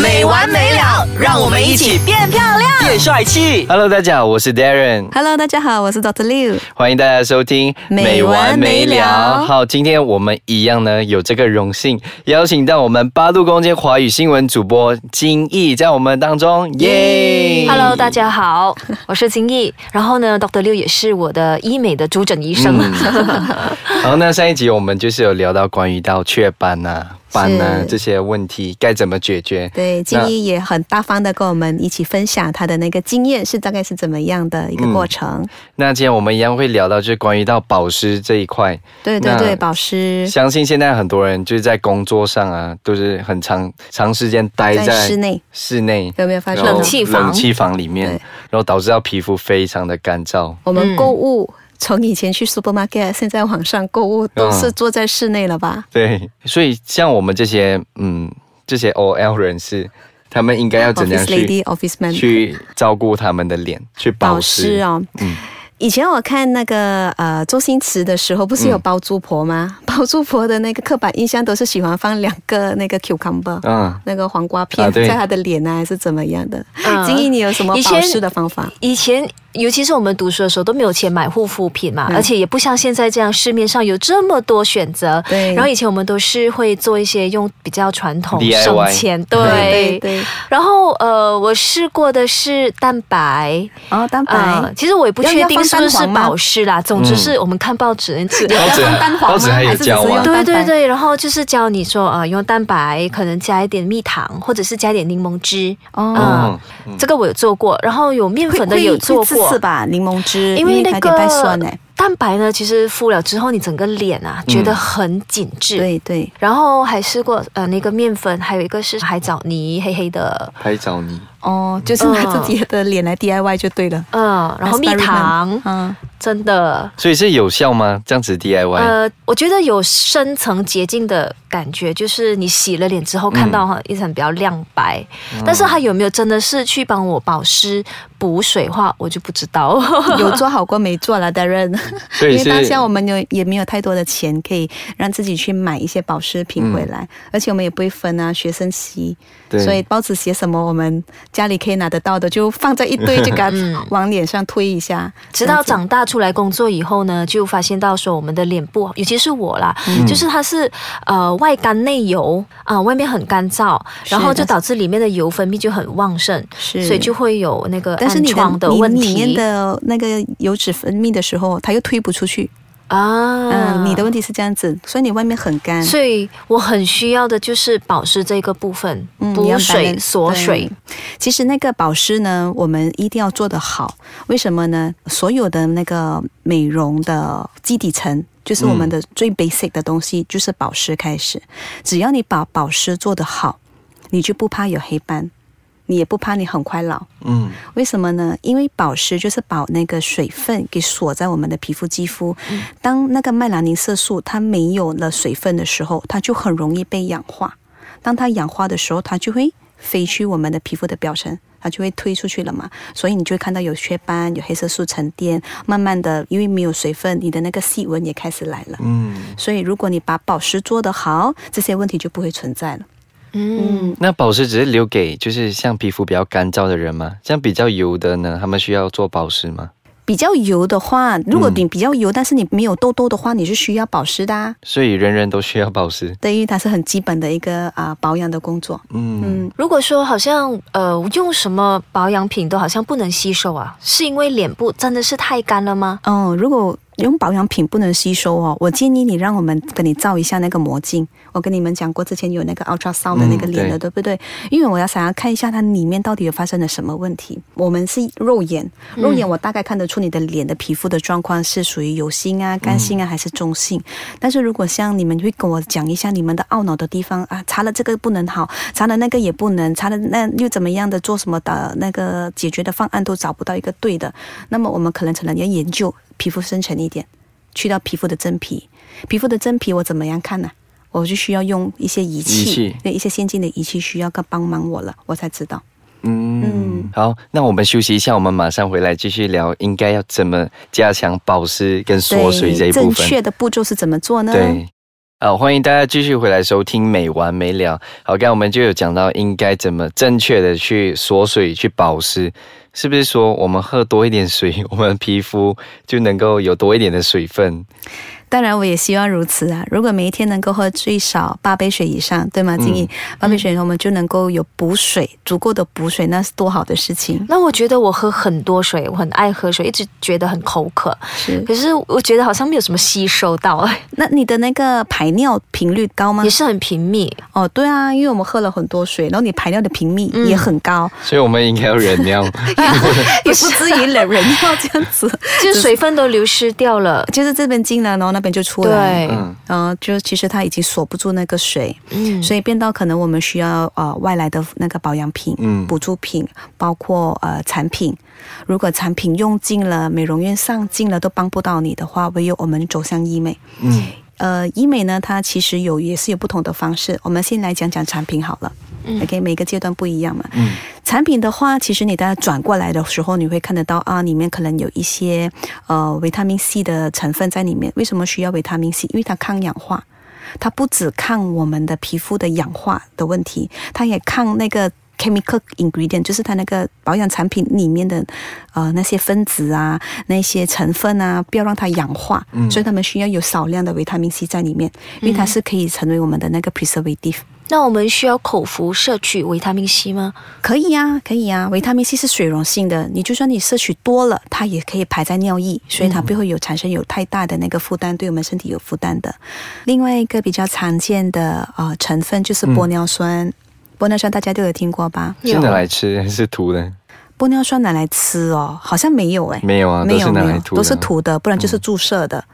没完没了，让我们一起变漂亮。变帅气。Hello，大家好，我是 Darren，Hello，大家好，我是 Dr. Liu。欢迎大家收听没完没了好，今天我们一样呢，有这个荣幸邀请到我们八度空间华语新闻主播金毅在我们当中，耶 Hello，大家好，我是金毅。然后呢，Dr. Liu 也是我的医美的主诊医生。好，那上一集我们就是有聊到关于到雀斑呐、斑呐、是这些问题该怎么解决。对，金一也很大方的跟我们一起分享他的那个经验是大概是怎么样的一个过程。那今天我们一样会聊到就是关于到保湿这一块。那对对对，保湿相信现在很多人就是在工作上啊，都是很长长时间待在在室内室内有没有发现冷气房冷气房里面，然后导致到皮肤非常的干燥。我们购物。从以前去 supermarket，现在网上购物都是坐在室内了吧？对，所以像我们这些嗯这些 OL 人士，他们应该要怎样 Office 去 lady, office man，去照顾他们的脸，去保保湿湿哦。嗯以前我看那个呃周星驰的时候，不是有包租婆吗？包租婆的那个刻板印象都是喜欢放两个那个 cucumber，、嗯，那个黄瓜片啊在他的脸啊，还是怎么样的？嗯金毅，你有什么以前保湿的方法？以前，尤其是我们读书的时候，都没有钱买护肤品嘛，嗯。而且也不像现在这样，市面上有这么多选择。对。然后以前我们都是会做一些用比较传统省钱，对。对对，然后呃，我试过的是蛋白，哦，蛋白。呃，其实我也不确定是不是保湿啦。总之是我们看报纸，报纸要放蛋黄吗？报纸还是只是教啊？用对对对，然后就是教你说呃，用蛋白可能加一点蜜糖，或者是加一点柠檬汁。哦，嗯，这个我有做过，然后有面粉的有做过会刺。吧？柠檬汁，因为那个。蛋白呢，其实敷了之后，你整个脸啊觉得很紧致。。对对，然后还试过呃那个面粉，还有一个是海藻泥，黑黑的，拍找你。哦，就是拿自己的脸来 DIY 就对了。嗯，然后蜜糖，嗯，真的，所以是有效吗？这样子 DIY？、呃，我觉得有深层洁净的感觉，就是你洗了脸之后看到哈一层比较亮白，但是它有没有真的是去帮我保湿补水化，我就不知道。有做好过没做了的人，所以是因为当下我们有也没有太多的钱可以让自己去买一些保湿品回来，而且我们也不会分啊，学生期，对。所以报纸写什么我们家里可以拿得到的就放在一堆，就给它 往脸上推一下。直到长大出来工作以后呢，就发现到说我们的脸部，尤其是我啦，嗯就是它是呃外干内油啊、外面很干燥，然后就导致里面的油分泌就很旺盛，是所以就会有那个但是你暗疮的的问你里面的那个油脂分泌的时候，它又推不出去。啊。嗯，你的问题是这样子，所以你外面很干。所以我很需要的就是保湿这个部分，嗯补水锁水。其实那个保湿呢，我们一定要做得好。为什么呢？所有的那个美容的基底层，就是我们的最 basic 的东西，就是保湿开始。只要你把保湿做得好，你就不怕有黑斑，你也不怕你很快老。嗯，为什么呢？因为保湿就是把那个水分给锁在我们的皮肤肌肤。当那个麦兰宁色素它没有了水分的时候，它就很容易被氧化。当它氧化的时候，它就会飞去我们的皮肤的表层，它就会推出去了嘛。所以你就会看到有雀斑、有黑色素沉淀，慢慢的因为没有水分，你的那个细纹也开始来了。嗯，所以如果你把保湿做得好，这些问题就不会存在了。嗯，那保湿只是留给就是像皮肤比较干燥的人吗？像比较油的呢，他们需要做保湿吗？比较油的话，如果你比较油，但是你没有痘痘的话，你是需要保湿的、啊。所以人人都需要保湿。对，因为它是很基本的一个啊、保养的工作。嗯，嗯，如果说好像呃用什么保养品都好像不能吸收啊，是因为脸部真的是太干了吗？嗯，如果用保养品不能吸收哦，我建议你让我们跟你照一下那个魔镜。我跟你们讲过，之前有那个 ultrasound 的那个脸的，嗯对不对？因为我要想要看一下它里面到底有发生了什么问题。我们是肉眼，肉眼我大概看得出你的脸的皮肤的状况是属于油性啊、干性啊还是中性。但是如果像你们会跟我讲一下你们的懊恼的地方啊，擦了这个不能好，擦了那个也不能，擦了那又怎么样的，做什么的那个解决的方案都找不到一个对的，那么我们可能可能要研究皮肤深层一点，去到皮肤的真皮。皮肤的真皮我怎么样看呢、我就需要用一些仪器，仪器对一些先进的仪器需要个帮忙我了，我才知道。嗯嗯，好，那我们休息一下，我们马上回来继续聊，应该要怎么加强保湿跟锁水这一部分正分。确的步骤是怎么做呢？对，好，欢迎大家继续回来收听美完没了。好，刚才我们就有讲到应该怎么正确的去锁水、去保湿，是不是说我们喝多一点水，我们皮肤就能够有多一点的水分？当然，我也希望如此啊！如果每一天能够喝最少八杯水以上，对吗？金怡，八杯水，我们就能够有补水，足够的补水，那是多好的事情。那我觉得我喝很多水，我很爱喝水，一直觉得很口渴。是，可是我觉得好像没有什么吸收到，那你的那个排尿频率高吗也？是很频密。哦，对啊，因为我们喝了很多水，然后你排尿的频密也很高，所以我们应该要忍尿。也不至于人人要这样子，就是水分都流失掉了。就是这边进来，然后那边就出来。对，嗯，然后就其实它已经锁不住那个水，嗯，所以变到可能我们需要呃外来的那个保养品、嗯补助品，包括呃产品。如果产品用尽了，美容院上尽了都帮不到你的话，唯有我们走向医美。嗯，呃，医美呢，它其实有也是有不同的方式。我们先来讲讲产品好了。OK，每个阶段不一样嘛。嗯，产品的话，其实你大家转过来的时候，你会看得到啊，里面可能有一些呃维他命 C 的成分在里面。为什么需要维他命 C？因为它抗氧化，它不只抗我们的皮肤的氧化的问题，它也抗那个。Chemical ingredient 就是它那个保养产品里面的呃那些分子啊，那些成分啊，不要让它氧化，所以他们需要有少量的维他命 C 在里面，因为它是可以成为我们的那个 preservative。那我们需要口服摄取维他命 C 吗？可以呀、可以呀、维他命 C 是水溶性的，你就算你摄取多了，它也可以排在尿液，所以它不会有产生有太大的那个负担，对我们身体有负担的。另外一个比较常见的呃成分就是玻尿酸，玻尿酸大家都有听过吧？是拿来吃还 是涂的？玻尿酸拿来吃哦，好像没有哎，没有啊，没有都是拿没有，来涂的，都是涂的，不然就是注射的。嗯，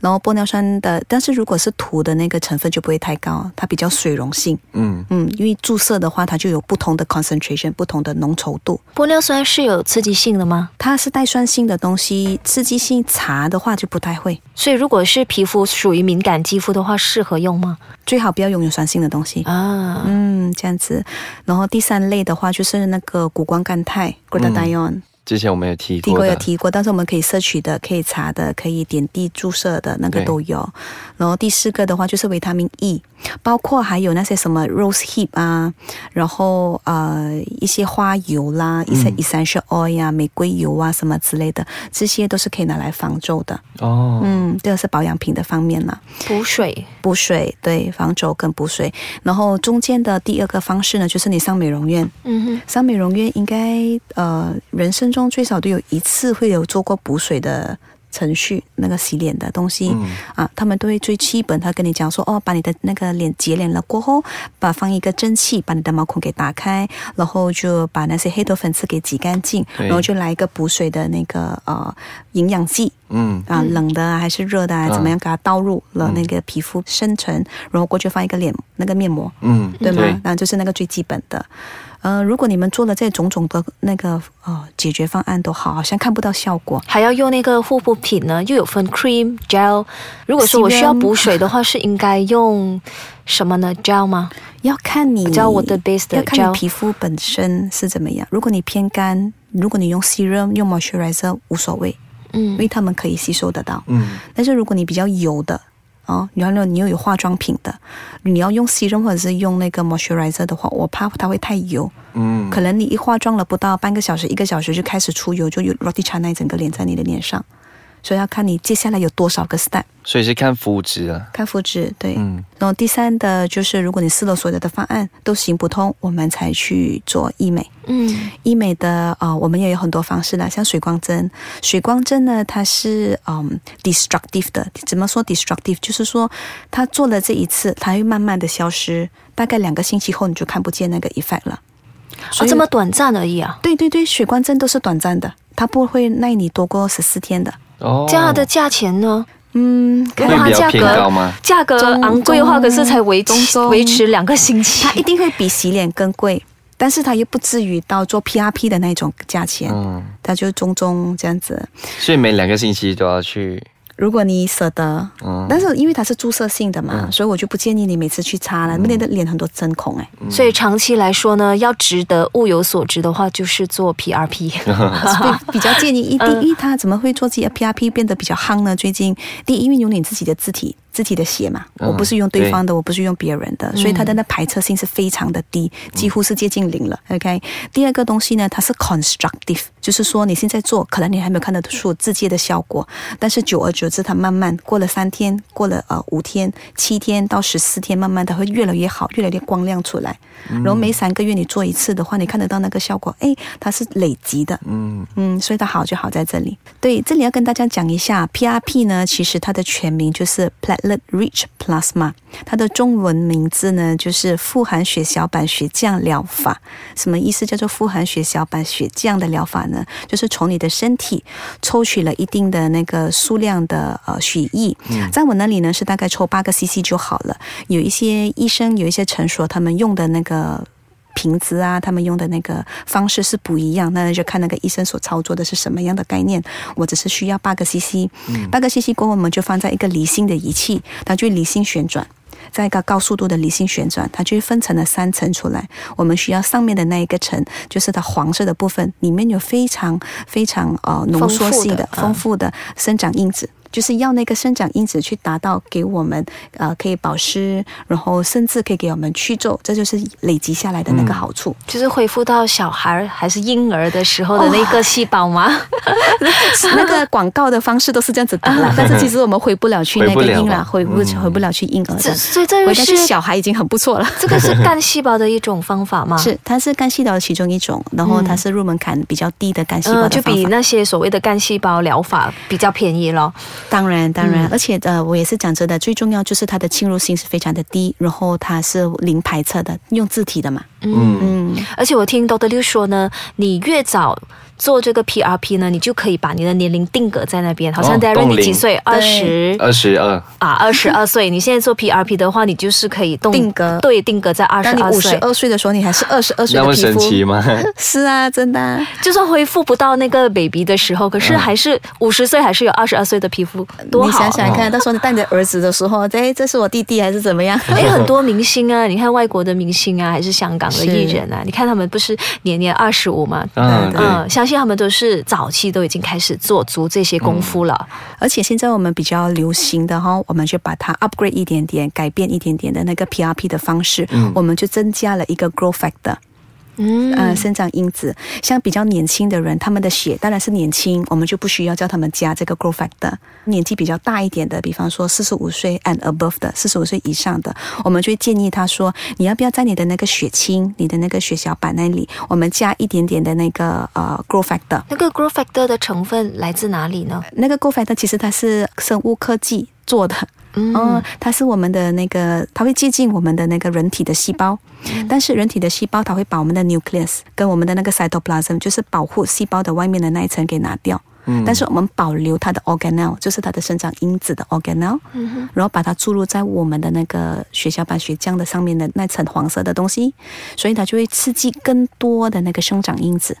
然后玻尿酸的，但是如果是涂的那个成分就不会太高，它比较水溶性。嗯，嗯，因为注射的话，它就有不同的 concentration，不同的浓稠度。玻尿酸是有刺激性的吗？它是带酸性的东西，刺激性茶的话就不太会，所以如果是皮肤属于敏感肌肤的话，适合用吗？最好不要用有酸性的东西。啊，嗯，这样子。然后第三类的话就是那个谷胱甘肽 glutathione，、之前我们也提提过提，过有提过，但是我们可以摄取的、可以查的、可以点滴注射的那个都有。然后第四个的话就是维他命 E，包括还有那些什么 rose hip 啊，然后呃一些花油啦、一些 essential oil 呀、玫瑰油啊什么之类的，这些都是可以拿来防皱的。哦，嗯，这个是保养品的方面啦。补水。补水，对，防皱跟补水。然后中间的第二个方式呢，就是你上美容院。嗯哼，上美容院应该呃人生中最少都有一次会有做过补水的程序，那个洗脸的东西、嗯啊，他们都会最基本，他跟你讲说哦，把你的那个脸洁脸了过后，把放一个蒸汽，把你的毛孔给打开，然后就把那些黑头粉刺给挤干净，然后就来一个补水的那个呃营养剂。嗯，啊，冷的啊还是热的怎么样给它倒入了那个皮肤深层，然后过去放一个脸那个面膜，嗯，对吗？那就是那个最基本的。呃，如果你们做了这种种的那个呃解决方案都好，好像看不到效果。还要用那个护肤品呢，又有分 cream、gel。如果说我需要补水的话，是应该用什么呢？gel 吗？要看你 gel water base 的要看你。皮肤本身是怎么样。如果你偏干，如果你用 serum 用 moisturizer 无所谓，嗯因嗯为它们可以吸收得到。嗯，但是如果你比较油的哦，然后你又有化妆品的，你要用 serum 或者是用那个 moisturizer 的话，我怕它会太油。嗯，可能你一化妆了不到半个小时、一个小时就开始出油，就有 roti canai 整个脸在你的脸上。所以要看你接下来有多少个 step，所以是看肤质啊，看肤质对。嗯然后第三的就是，如果你试了所有的方案都行不通，我们才去做医美。嗯医美的呃，我们也有很多方式啦，像水光针。水光针呢，它是嗯 destructive 的。怎么说 destructive？就是说，它做了这一次，它会慢慢的消失，大概两个星期后你就看不见那个 effect 了。哦，这么短暂而已啊！对对对，水光针都是短暂的，它不会耐你多过十四天的。哦，这样的价钱呢？嗯，可能它价格？价格昂贵的话，可是才维持中中维持两个星期它。一定会比洗脸更贵，但是它又不至于到做 PRP 的那种价钱，嗯，它就中中这样子。所以每两个星期都要去如果你舍得，嗯但是因为它是注射性的嘛，所以我就不建议你每次去擦了，那你的脸很多针孔哎，所以长期来说呢，要值得物有所值的话，就是做 PRP。所以比较建议一 第一，它怎么会做自己的 PRP 变得比较夯呢？最近第一，因为有你自己的字体。自己的血嘛，嗯我不是用对方的，我不是用别人的，所以它的那排斥性是非常的低，几乎是接近零了。OK，第二个东西呢，它是 constructive，就是说你现在做，可能你还没有看得出字界的效果，但是久而久之，它慢慢过了三天，过了呃五天、七天到十四天，慢慢它会越来越好，越来越光亮出来。然后每三个月你做一次的话，你看得到那个效果，哎，它是累积的。嗯嗯，所以它好就好在这里。对，这里要跟大家讲一下，PRP 呢，其实它的全名就是 Platelet Rich Plasma，它的中文名字呢就是富含血小板血浆疗法。什么意思？叫做富含血小板血浆的疗法呢？就是从你的身体抽取了一定的那个数量的呃血液，在我那里呢是大概抽八个 CC 就好了。有一些医生有一些诊所，他们用的那个。瓶子啊，他们用的那个方式是不一样，那就看那个医生所操作的是什么样的概念。我只是需要八个 CC，八个 CC 过后，我们就放在一个离心的仪器，它就会离心旋转。在一个高速度的离心旋转，它就分成了三层出来。我们需要上面的那一个层，就是它黄色的部分，里面有非常非常呃浓缩性的丰富的生长因子。就是要那个生长因子去达到给我们呃可以保湿，然后甚至可以给我们去皱，这就是累积下来的那个好处。就是恢复到小孩还是婴儿的时候的那个细胞吗？那个广告的方式都是这样子打啦，但是其实我们回不了去那个婴儿，回不回不了去婴儿这的。所以这回到去个是小孩已经很不错了。这个是干细胞的一种方法吗？是，它是干细胞的其中一种，然后它是入门槛比较低的干细胞嗯，的方法。就比那些所谓的干细胞疗法比较便宜咯。当然，当然，嗯。而且呃，我也是讲真的，最重要就是它的侵入性是非常的低，然后它是零排斥的，用自体的嘛。嗯。嗯，而且我听 Doctor Liu 说呢，你越早做这个 PRP 呢，你就可以把你的年龄定格在那边。好像哦 Darren 你几岁？二十二十二，啊，二十二 岁。你现在做 PRP 的话，你就是可以动定格对，定格在二十当你五十二岁。的时候，你还是二十二岁那么的皮肤。神奇吗？是啊，真的啊、就算恢复不到那个 baby 的时候，可是还是五十岁，还是有二十二岁的皮肤，多你好啊。想想看，到时候你带你的儿子的时候，哎，这是我弟弟还是怎么样？哎，很多明星啊，你看外国的明星啊，还是香港的艺人啊，你看他们不是年年二十五吗？嗯，对，嗯，相信他们都是早期都已经开始做足这些功夫了。而且现在我们比较流行的哈，我们就把它 upgrade 一点点，改变一点点的那个 PRP 的方式，我们就增加了一个 growth factor。嗯呃，生长因子，像比较年轻的人，他们的血当然是年轻，我们就不需要叫他们加这个 growth factor。年纪比较大一点的，比方说四十五岁 and above 的，四十五岁以上的，我们就会建议他说，你要不要在你的那个血清、你的那个血小板那里，我们加一点点的那个呃 growth factor。那个 growth factor 的成分来自哪里呢？那个 growth factor 其实它是生物科技做的。嗯。哦，它是我们的那个，它会接近我们的那个人体的细胞，但是人体的细胞它会把我们的 nucleus 跟我们的那个 cytoplasm，就是保护细胞的外面的那一层给拿掉。嗯。但是我们保留它的 organelle，就是它的生长因子的 organelle，、嗯、然后把它注入在我们的那个血小板血浆的上面的那层黄色的东西，所以它就会刺激更多的那个生长因子，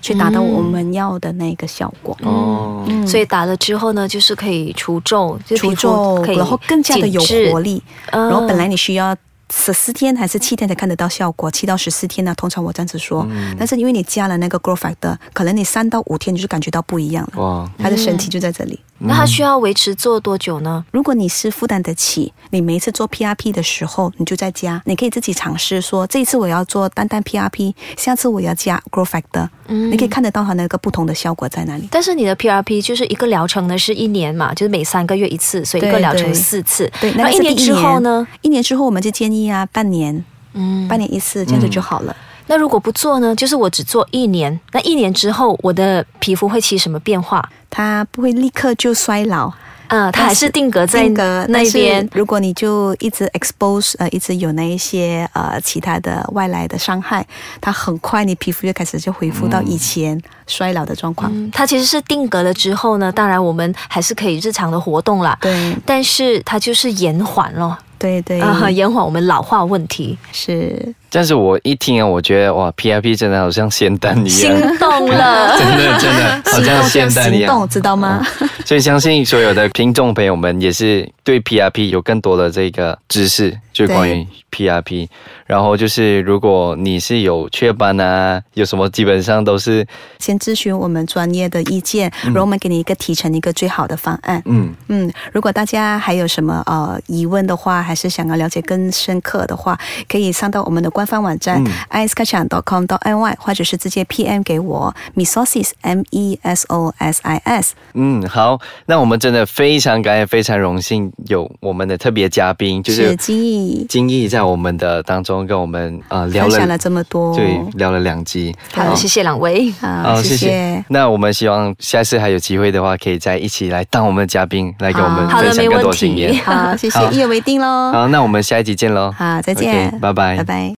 去达到我们要的那个效果。哦，嗯所以打了之后呢，就是可以除皱，除皱，然后更加的有活。力。嗯然后本来你需要十四天还是七天才看得到效果，七到十四天呢，通常我这样子说。但是因为你加了那个 growth factor，可能你三到五天你就感觉到不一样了。哇，他的神奇就在这里。那它需要维持做多久呢？如果你是负担得起，你每一次做 PRP 的时候，你就在家，你可以自己尝试说，这一次我要做单单 PRP，下次我要加 growth factor，、嗯你可以看得到它那个不同的效果在哪里。但是你的 PRP 就是一个疗程呢，是一年嘛，就是每三个月一次，所以一个疗程四次。对，那那一年之后呢？？一年之后我们就建议啊，半年，嗯，半年一次，这样子就好了。那如果不做呢？就是我只做一年，那一年之后我的皮肤会起什么变化？它不会立刻就衰老，嗯，它还是定格在定格那边。。如果你就一直 expose 呃，一直有那一些呃其他的外来的伤害，它很快你皮肤就开始就恢复到以前衰老的状况。嗯，它其实是定格了之后呢，当然我们还是可以日常的活动啦。对但是它就是延缓咯，对对，啊、延缓我们老化问题。是但是我一听啊，我觉得哇，PRP 真的好像仙丹一样心样，动了。真的真的好像仙丹一样。行 动，知道吗？所以相信所有的听众朋友们也是对 PRP 有更多的这个知识，就是关于 PRP。然后就是如果你是有雀斑啊，有什么基本上都是先咨询我们专业的意见，然后我们给你一个提成一个最好的方案。嗯嗯，如果大家还有什么呃疑问的话，还是想要了解更深刻的话，可以上到我们的官方网站嗯 i e k a c h a n c o m ny 或者是直接 PM 给我 mesosis m e s o s i s。嗯好，那我们真的非常感谢，非常荣幸有我们的特别嘉宾，就是是金毅金毅在我们的当中跟我们呃聊了了这么多，对聊了两集。好，谢谢两位。好，谢谢。那我们希望下次还有机会的话，可以再一起来当我们的嘉宾，来给我们分享更多经验。好，谢谢，一言为定喽。好，那我们下一集见喽。好，再见拜拜拜拜。